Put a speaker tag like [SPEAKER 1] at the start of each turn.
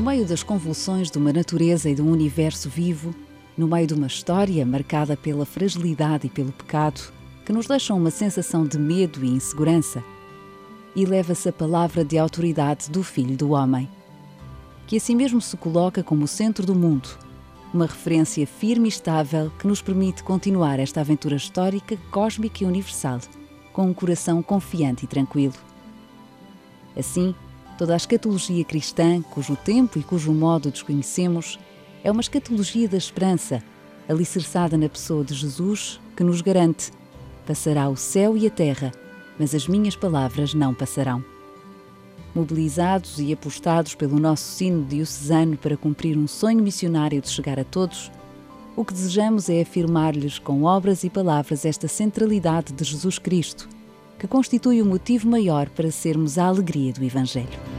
[SPEAKER 1] meio das convulsões de uma natureza e de um universo vivo, no meio de uma história marcada pela fragilidade e pelo pecado, que nos deixam uma sensação de medo e insegurança, eleva-se a palavra de autoridade do Filho do Homem, que assim mesmo se coloca como o centro do mundo, uma referência firme e estável que nos permite continuar esta aventura histórica, cósmica e universal, com um coração confiante e tranquilo. Assim, toda a escatologia cristã, cujo tempo e cujo modo desconhecemos, é uma escatologia da esperança, alicerçada na pessoa de Jesus, que nos garante: passará o céu e a terra, mas as minhas palavras não passarão. Mobilizados e apostados pelo nosso sino diocesano para cumprir um sonho missionário de chegar a todos, o que desejamos é afirmar-lhes com obras e palavras esta centralidade de Jesus Cristo, que constitui o motivo maior para sermos a alegria do Evangelho.